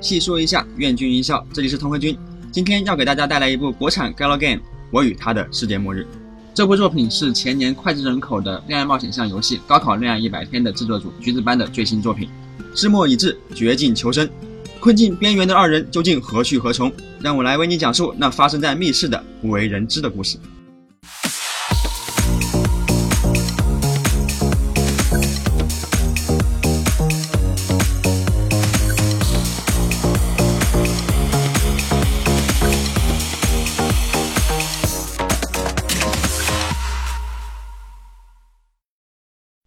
细说一下，愿君一笑。这里是同和君，今天要给大家带来一部国产 galgame《我与他的世界末日》。这部作品是前年脍炙人口的恋爱冒险向游戏《高考恋爱一百天》的制作组橘子班的最新作品。之末已至，绝境求生，困境边缘的二人究竟何去何从？让我来为你讲述那发生在密室的不为人知的故事。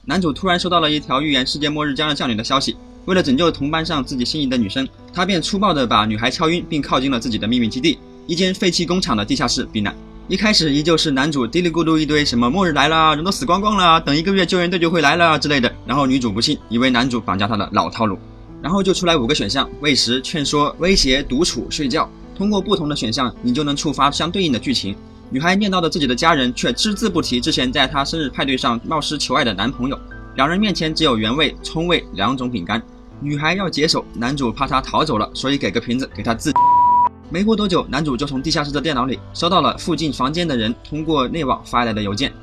男主突然收到了一条预言世界末日将要降临的消息，为了拯救同班上自己心仪的女生，他便粗暴地把女孩敲晕，并靠近了自己的秘密基地——一间废弃工厂的地下室避难。一开始依旧是男主嘀里咕噜一堆什么末日来了，人都死光光了，等一个月救援队就会来了之类的。然后女主不信，以为男主绑架她的老套路，然后就出来五个选项：喂食、劝说、威胁、独处、睡觉。通过不同的选项，你就能触发相对应的剧情。女孩念叨着自己的家人，却只字不提之前在她生日派对上冒失求爱的男朋友。两人面前只有原味、葱味两种饼干。女孩要解手，男主怕她逃走了，所以给个瓶子给她自。没过多久，男主就从地下室的电脑里收到了附近房间的人通过内网发来的邮件。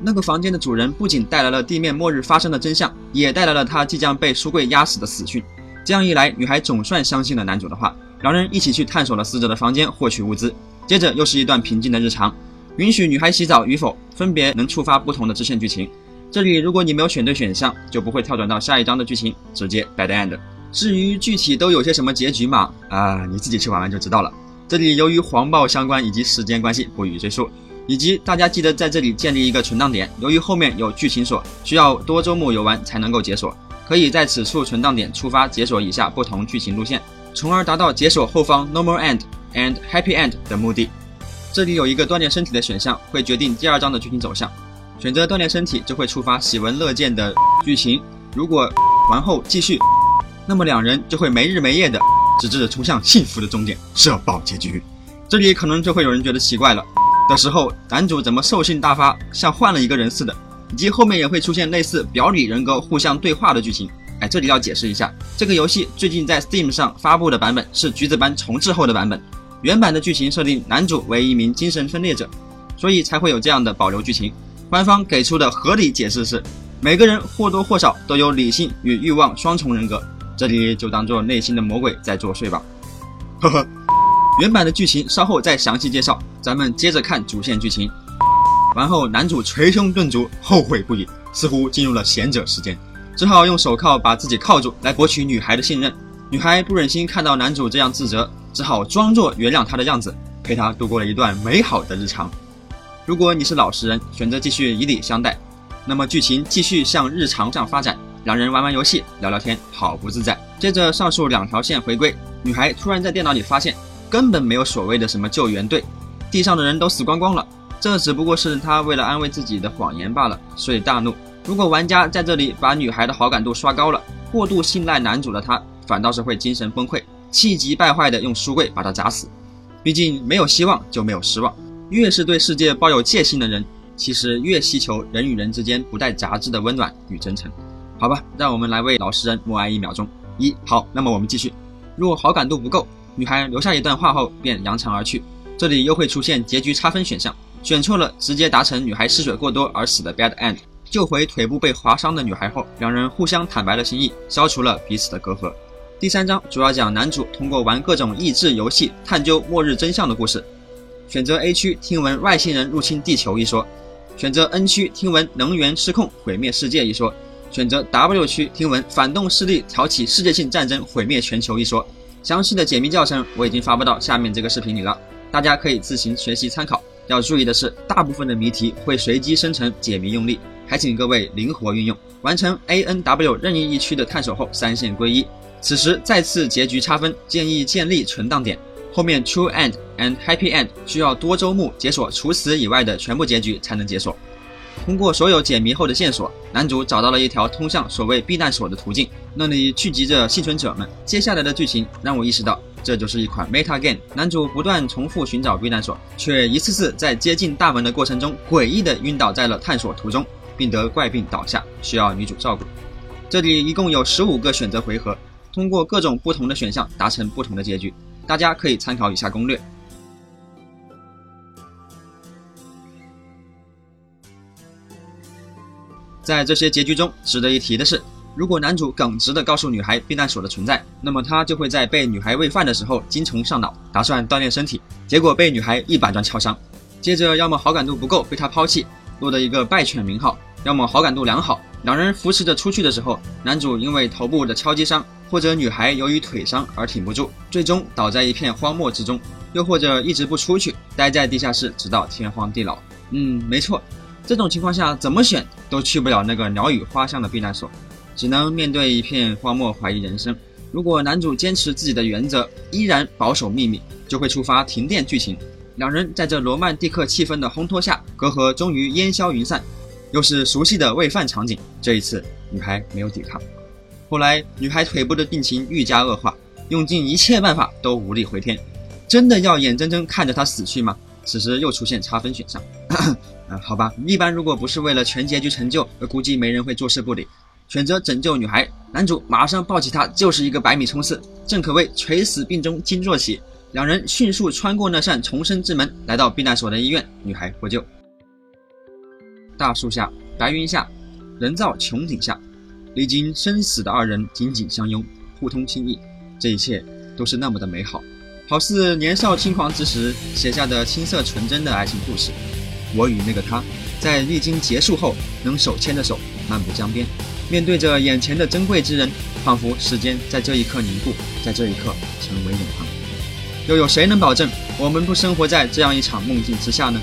那个房间的主人不仅带来了地面末日发生的真相，也带来了他即将被书柜压死的死讯。这样一来，女孩总算相信了男主的话。两人一起去探索了死者的房间，获取物资。接着又是一段平静的日常，允许女孩洗澡与否，分别能触发不同的支线剧情。这里如果你没有选对选项，就不会跳转到下一章的剧情，直接 bad end。至于具体都有些什么结局嘛，啊，你自己去玩玩就知道了。这里由于黄暴相关以及时间关系，不予赘述。以及大家记得在这里建立一个存档点，由于后面有剧情锁，需要多周末游玩才能够解锁，可以在此处存档点触发解锁以下不同剧情路线，从而达到解锁后方 normal end。and happy end 的目的，这里有一个锻炼身体的选项，会决定第二章的剧情走向。选择锻炼身体，就会触发喜闻乐见的剧情。如果完后继续，那么两人就会没日没夜的，直至冲向幸福的终点，社爆结局。这里可能就会有人觉得奇怪了，的时候男主怎么兽性大发，像换了一个人似的，以及后面也会出现类似表里人格互相对话的剧情。哎，这里要解释一下，这个游戏最近在 Steam 上发布的版本是橘子班重置后的版本。原版的剧情设定，男主为一名精神分裂者，所以才会有这样的保留剧情。官方给出的合理解释是，每个人或多或少都有理性与欲望双重人格，这里就当做内心的魔鬼在作祟吧。呵呵，原版的剧情稍后再详细介绍，咱们接着看主线剧情。完后，男主捶胸顿足，后悔不已，似乎进入了贤者时间，只好用手铐把自己铐住，来博取女孩的信任。女孩不忍心看到男主这样自责。只好装作原谅他的样子，陪他度过了一段美好的日常。如果你是老实人，选择继续以礼相待，那么剧情继续向日常上发展。两人玩玩游戏，聊聊天，好不自在。接着上述两条线回归，女孩突然在电脑里发现，根本没有所谓的什么救援队，地上的人都死光光了。这只不过是她为了安慰自己的谎言罢了，所以大怒。如果玩家在这里把女孩的好感度刷高了，过度信赖男主的她，反倒是会精神崩溃。气急败坏地用书柜把他砸死。毕竟没有希望就没有失望。越是对世界抱有戒心的人，其实越希求人与人之间不带杂质的温暖与真诚。好吧，让我们来为老实人默哀一秒钟。一好，那么我们继续。若好感度不够，女孩留下一段话后便扬长而去。这里又会出现结局差分选项，选错了直接达成女孩失血过多而死的 bad end。救回腿部被划伤的女孩后，两人互相坦白了心意，消除了彼此的隔阂。第三章主要讲男主通过玩各种益智游戏探究末日真相的故事。选择 A 区听闻外星人入侵地球一说，选择 N 区听闻能源失控毁灭世界一说，选择 W 区听闻反动势力挑起世界性战争毁灭全球一说。详细的解谜教程我已经发布到下面这个视频里了，大家可以自行学习参考。要注意的是，大部分的谜题会随机生成解谜用例，还请各位灵活运用。完成 A、N、W 任意一区的探索后，三线归一。此时再次结局差分，建议建立存档点。后面 True End and Happy End 需要多周目解锁除此以外的全部结局才能解锁。通过所有解谜后的线索，男主找到了一条通向所谓避难所的途径，那里聚集着幸存者们。接下来的剧情让我意识到，这就是一款 Meta Game。男主不断重复寻找避难所，却一次次在接近大门的过程中诡异的晕倒在了探索途中，并得怪病倒下，需要女主照顾。这里一共有十五个选择回合。通过各种不同的选项达成不同的结局。大家可以参考以下攻略。在这些结局中，值得一提的是，如果男主耿直地告诉女孩避难所的存在，那么他就会在被女孩喂饭的时候精虫上脑，打算锻炼身体，结果被女孩一板砖敲伤。接着，要么好感度不够被他抛弃，落得一个败犬名号；要么好感度良好，两人扶持着出去的时候，男主因为头部的敲击伤，或者女孩由于腿伤而挺不住，最终倒在一片荒漠之中；又或者一直不出去，待在地下室直到天荒地老。嗯，没错。这种情况下，怎么选都去不了那个鸟语花香的避难所，只能面对一片荒漠，怀疑人生。如果男主坚持自己的原则，依然保守秘密，就会触发停电剧情。两人在这罗曼蒂克气氛的烘托下，隔阂终于烟消云散。又是熟悉的喂饭场景，这一次女孩没有抵抗。后来，女孩腿部的病情愈加恶化，用尽一切办法都无力回天。真的要眼睁睁看着她死去吗？此时又出现差分选项。啊，好吧，一般如果不是为了全结局成就，估计没人会坐视不理。选择拯救女孩，男主马上抱起她就是一个百米冲刺，正可谓垂死病中惊坐起。两人迅速穿过那扇重生之门，来到避难所的医院，女孩获救。大树下，白云下，人造穹顶下，历经生死的二人紧紧相拥，互通心意，这一切都是那么的美好，好似年少轻狂之时写下的青涩纯真的爱情故事。我与那个他，在历经结束后，能手牵着手漫步江边，面对着眼前的珍贵之人，仿佛时间在这一刻凝固，在这一刻成为永恒。又有谁能保证我们不生活在这样一场梦境之下呢？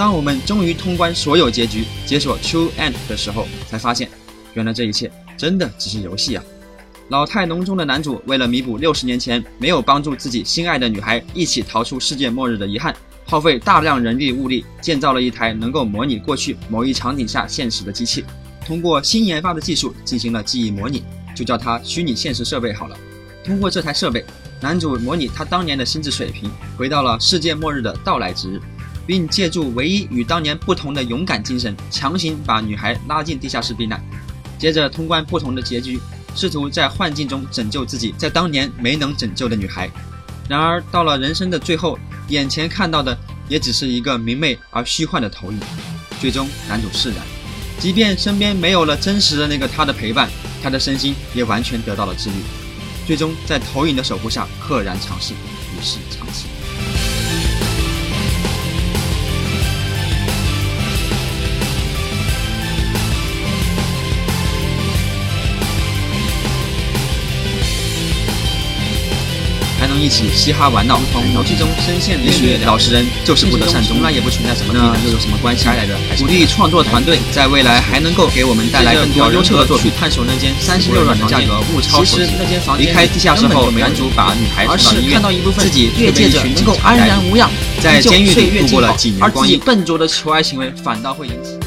当我们终于通关所有结局，解锁 True End 的时候，才发现，原来这一切真的只是游戏啊！老态龙钟的男主，为了弥补六十年前没有帮助自己心爱的女孩一起逃出世界末日的遗憾。耗费大量人力物力建造了一台能够模拟过去某一场景下现实的机器，通过新研发的技术进行了记忆模拟，就叫它虚拟现实设备好了。通过这台设备，男主模拟他当年的心智水平，回到了世界末日的到来之日，并借助唯一与当年不同的勇敢精神，强行把女孩拉进地下室避难。接着通关不同的结局，试图在幻境中拯救自己在当年没能拯救的女孩。然而到了人生的最后。眼前看到的也只是一个明媚而虚幻的投影，最终男主释然，即便身边没有了真实的那个他的陪伴，他的身心也完全得到了治愈，最终在投影的守护下赫然长逝，与世长辞。一起嘻哈玩闹，从游戏中深陷囹圄。老实人就是不得善终，那也不存在什么那又有什么关系来着？鼓励创作团队在未来还能够给我们带来更多优秀的作品，探索那间三十六软的价格物超所值。离开地下室后，男主把女孩送到医院，自己越界着能够安然无恙，在监狱里度过了几年光阴。笨拙的求爱行为反倒会引起。